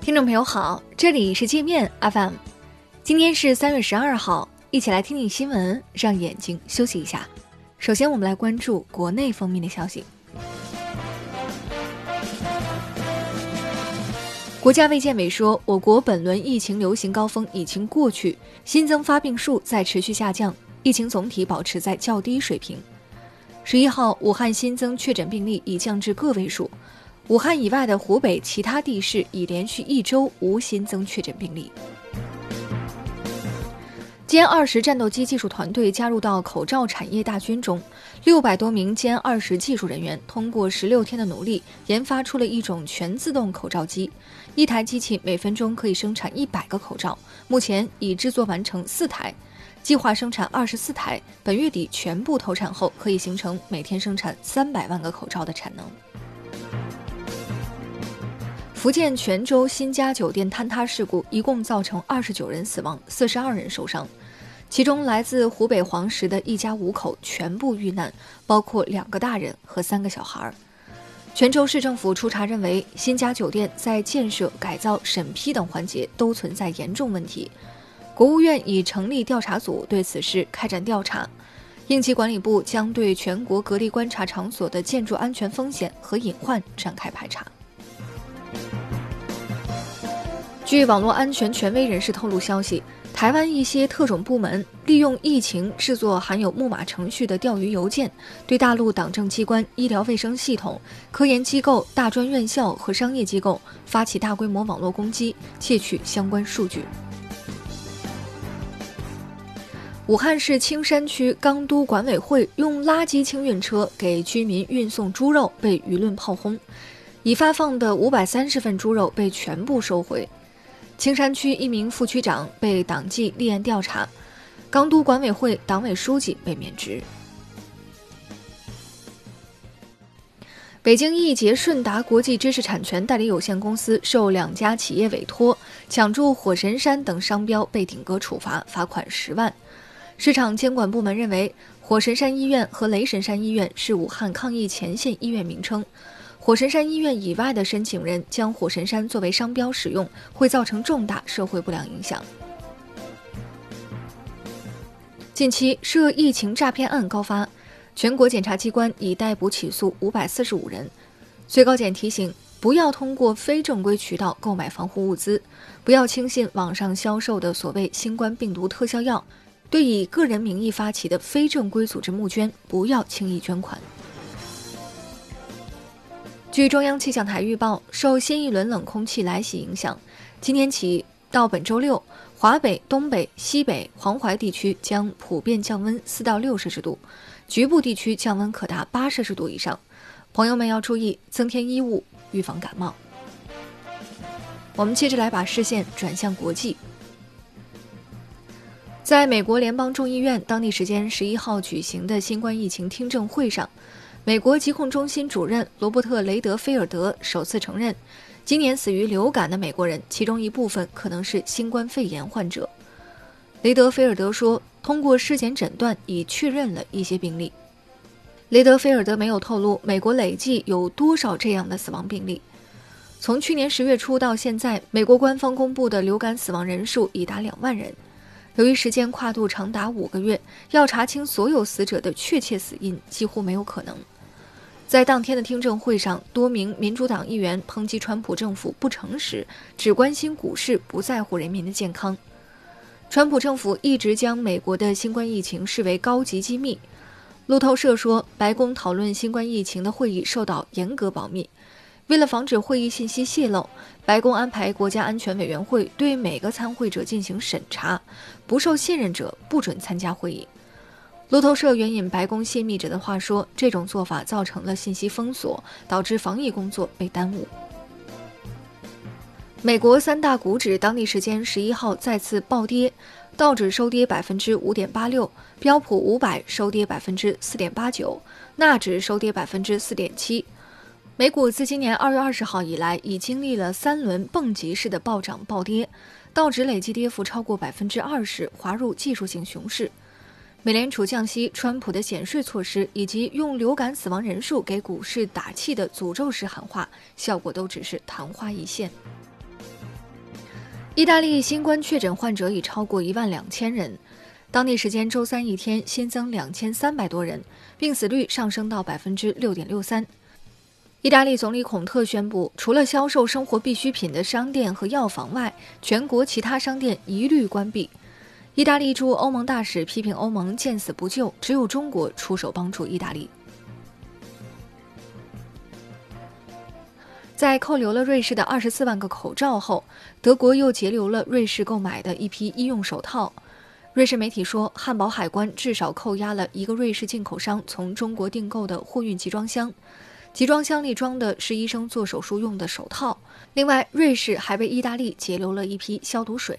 听众朋友好，这里是界面 FM，今天是三月十二号，一起来听听新闻，让眼睛休息一下。首先，我们来关注国内方面的消息。国家卫健委说，我国本轮疫情流行高峰已经过去，新增发病数在持续下降，疫情总体保持在较低水平。十一号，武汉新增确诊病例已降至个位数。武汉以外的湖北其他地市已连续一周无新增确诊病例。歼二十战斗机技术团队加入到口罩产业大军中，六百多名歼二十技术人员通过十六天的努力，研发出了一种全自动口罩机。一台机器每分钟可以生产一百个口罩，目前已制作完成四台，计划生产二十四台，本月底全部投产后，可以形成每天生产三百万个口罩的产能。福建泉州新家酒店坍塌事故一共造成二十九人死亡，四十二人受伤，其中来自湖北黄石的一家五口全部遇难，包括两个大人和三个小孩。泉州市政府初查认为，新家酒店在建设、改造、审批等环节都存在严重问题。国务院已成立调查组对此事开展调查，应急管理部将对全国隔离观察场所的建筑安全风险和隐患展开排查。据网络安全权威人士透露消息，台湾一些特种部门利用疫情制作含有木马程序的钓鱼邮件，对大陆党政机关、医疗卫生系统、科研机构、大专院校和商业机构发起大规模网络攻击，窃取相关数据。武汉市青山区钢都管委会用垃圾清运车给居民运送猪肉，被舆论炮轰，已发放的五百三十份猪肉被全部收回。青山区一名副区长被党纪立案调查，钢都管委会党委书记被免职。北京易捷顺达国际知识产权代理有限公司受两家企业委托抢注“火神山”等商标，被顶格处罚，罚款十万。市场监管部门认为，火神山医院和雷神山医院是武汉抗疫前线医院名称。火神山医院以外的申请人将火神山作为商标使用，会造成重大社会不良影响。近期涉疫情诈骗案高发，全国检察机关已逮捕起诉五百四十五人。最高检提醒：不要通过非正规渠道购买防护物资，不要轻信网上销售的所谓新冠病毒特效药，对以个人名义发起的非正规组织募捐，不要轻易捐款。据中央气象台预报，受新一轮冷空气来袭影响，今天起到本周六，华北、东北、西北、黄淮地区将普遍降温四到六摄氏度，局部地区降温可达八摄氏度以上。朋友们要注意增添衣物，预防感冒。我们接着来把视线转向国际，在美国联邦众议院当地时间十一号举行的新冠疫情听证会上。美国疾控中心主任罗伯特·雷德菲尔德首次承认，今年死于流感的美国人，其中一部分可能是新冠肺炎患者。雷德菲尔德说，通过尸检诊断已确认了一些病例。雷德菲尔德没有透露美国累计有多少这样的死亡病例。从去年十月初到现在，美国官方公布的流感死亡人数已达两万人。由于时间跨度长达五个月，要查清所有死者的确切死因几乎没有可能。在当天的听证会上，多名民主党议员抨击川普政府不诚实，只关心股市，不在乎人民的健康。川普政府一直将美国的新冠疫情视为高级机密。路透社说，白宫讨论新冠疫情的会议受到严格保密。为了防止会议信息泄露，白宫安排国家安全委员会对每个参会者进行审查，不受信任者不准参加会议。路透社援引白宫泄密者的话说，这种做法造成了信息封锁，导致防疫工作被耽误。美国三大股指当地时间十一号再次暴跌，道指收跌百分之五点八六，标普五百收跌百分之四点八九，纳指收跌百分之四点七。美股自今年二月二十号以来，已经历了三轮蹦极式的暴涨暴跌，道指累计跌幅超过百分之二十，滑入技术性熊市。美联储降息、川普的减税措施，以及用流感死亡人数给股市打气的诅咒式喊话，效果都只是昙花一现。意大利新冠确诊患者已超过一万两千人，当地时间周三一天新增两千三百多人，病死率上升到百分之六点六三。意大利总理孔特宣布，除了销售生活必需品的商店和药房外，全国其他商店一律关闭。意大利驻欧盟大使批评欧盟见死不救，只有中国出手帮助意大利。在扣留了瑞士的二十四万个口罩后，德国又截留了瑞士购买的一批医用手套。瑞士媒体说，汉堡海关至少扣押了一个瑞士进口商从中国订购的货运集装箱，集装箱里装的是医生做手术用的手套。另外，瑞士还为意大利截留了一批消毒水。